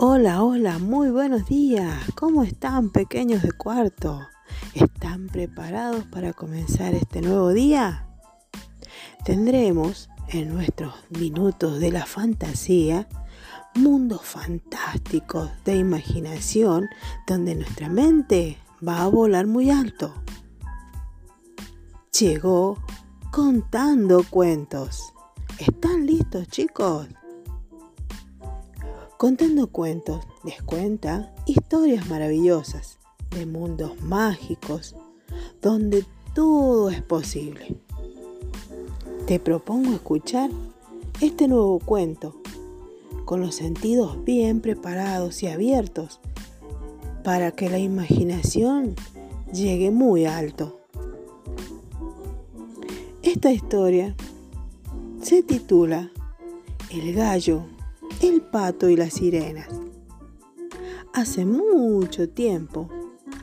Hola, hola, muy buenos días. ¿Cómo están pequeños de cuarto? ¿Están preparados para comenzar este nuevo día? Tendremos en nuestros minutos de la fantasía mundos fantásticos de imaginación donde nuestra mente va a volar muy alto. Llegó contando cuentos. ¿Están listos chicos? Contando cuentos les cuenta historias maravillosas de mundos mágicos donde todo es posible. Te propongo escuchar este nuevo cuento con los sentidos bien preparados y abiertos para que la imaginación llegue muy alto. Esta historia se titula El gallo el pato y las sirenas. Hace mucho tiempo,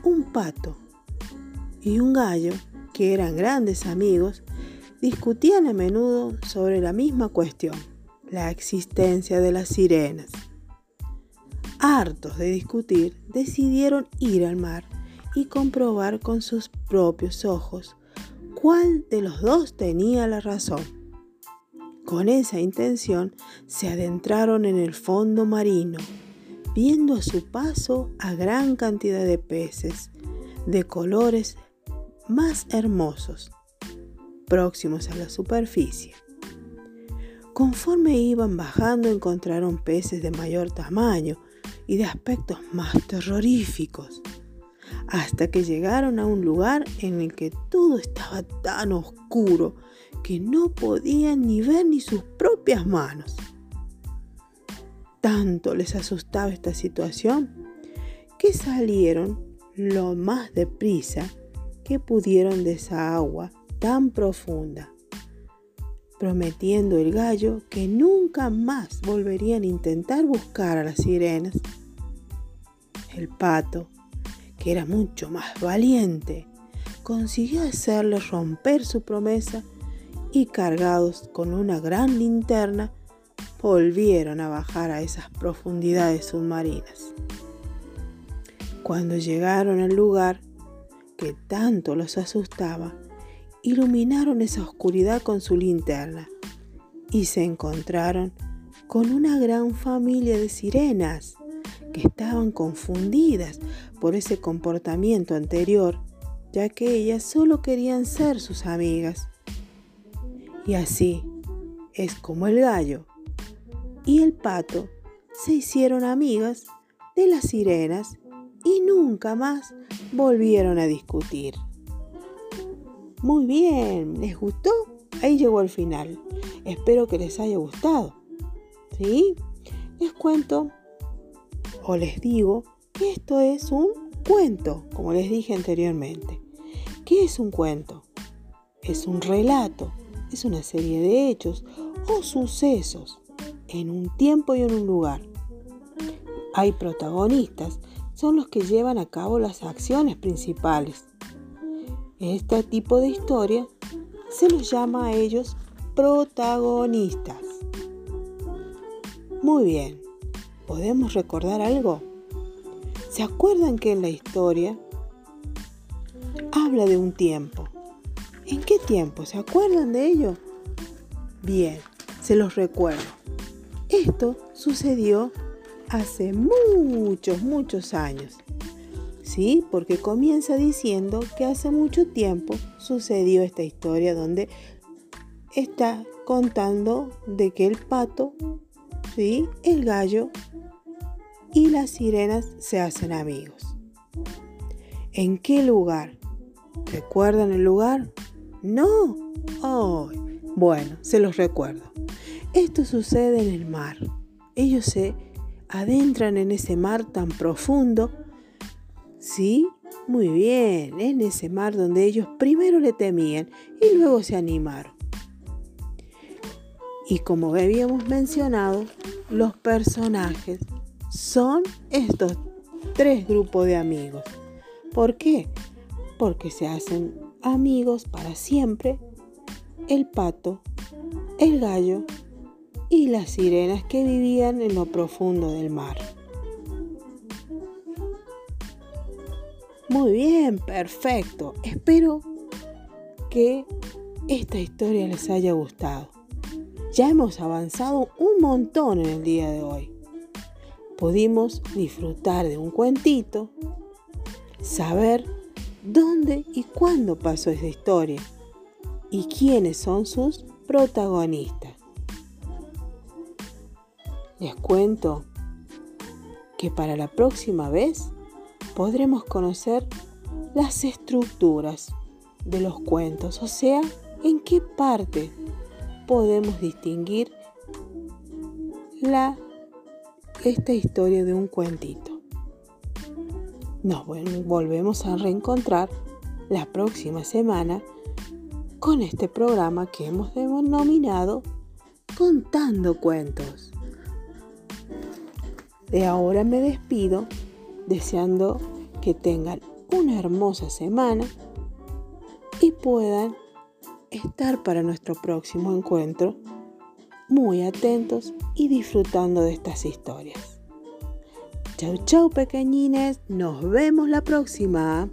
un pato y un gallo, que eran grandes amigos, discutían a menudo sobre la misma cuestión, la existencia de las sirenas. Hartos de discutir, decidieron ir al mar y comprobar con sus propios ojos cuál de los dos tenía la razón. Con esa intención se adentraron en el fondo marino, viendo a su paso a gran cantidad de peces de colores más hermosos, próximos a la superficie. Conforme iban bajando encontraron peces de mayor tamaño y de aspectos más terroríficos, hasta que llegaron a un lugar en el que todo estaba tan oscuro que no podían ni ver ni sus propias manos. Tanto les asustaba esta situación que salieron lo más deprisa que pudieron de esa agua tan profunda, prometiendo el gallo que nunca más volverían a intentar buscar a las sirenas. El pato, que era mucho más valiente, consiguió hacerle romper su promesa y cargados con una gran linterna, volvieron a bajar a esas profundidades submarinas. Cuando llegaron al lugar que tanto los asustaba, iluminaron esa oscuridad con su linterna y se encontraron con una gran familia de sirenas que estaban confundidas por ese comportamiento anterior, ya que ellas solo querían ser sus amigas. Y así es como el gallo y el pato se hicieron amigas de las sirenas y nunca más volvieron a discutir. Muy bien, ¿les gustó? Ahí llegó el final. Espero que les haya gustado. ¿Sí? Les cuento o les digo que esto es un cuento, como les dije anteriormente. ¿Qué es un cuento? Es un relato es una serie de hechos o sucesos en un tiempo y en un lugar. Hay protagonistas, son los que llevan a cabo las acciones principales. Este tipo de historia se los llama a ellos protagonistas. Muy bien, ¿podemos recordar algo? ¿Se acuerdan que en la historia habla de un tiempo? ¿En qué tiempo? ¿Se acuerdan de ello? Bien, se los recuerdo. Esto sucedió hace muchos, muchos años. ¿Sí? Porque comienza diciendo que hace mucho tiempo sucedió esta historia donde está contando de que el pato, ¿sí? El gallo y las sirenas se hacen amigos. ¿En qué lugar? ¿Recuerdan el lugar? No. Oh, bueno, se los recuerdo. Esto sucede en el mar. Ellos se adentran en ese mar tan profundo. ¿Sí? Muy bien, en ese mar donde ellos primero le temían y luego se animaron. Y como habíamos mencionado, los personajes son estos tres grupos de amigos. ¿Por qué? Porque se hacen amigos para siempre el pato, el gallo y las sirenas que vivían en lo profundo del mar. Muy bien, perfecto. Espero que esta historia les haya gustado. Ya hemos avanzado un montón en el día de hoy. Pudimos disfrutar de un cuentito, saber dónde y cuándo pasó esa historia y quiénes son sus protagonistas. Les cuento que para la próxima vez podremos conocer las estructuras de los cuentos, o sea, en qué parte podemos distinguir esta historia de un cuentito. Nos volvemos a reencontrar la próxima semana con este programa que hemos denominado Contando Cuentos. De ahora me despido deseando que tengan una hermosa semana y puedan estar para nuestro próximo encuentro muy atentos y disfrutando de estas historias. Chau chau pequeñines, nos vemos la próxima.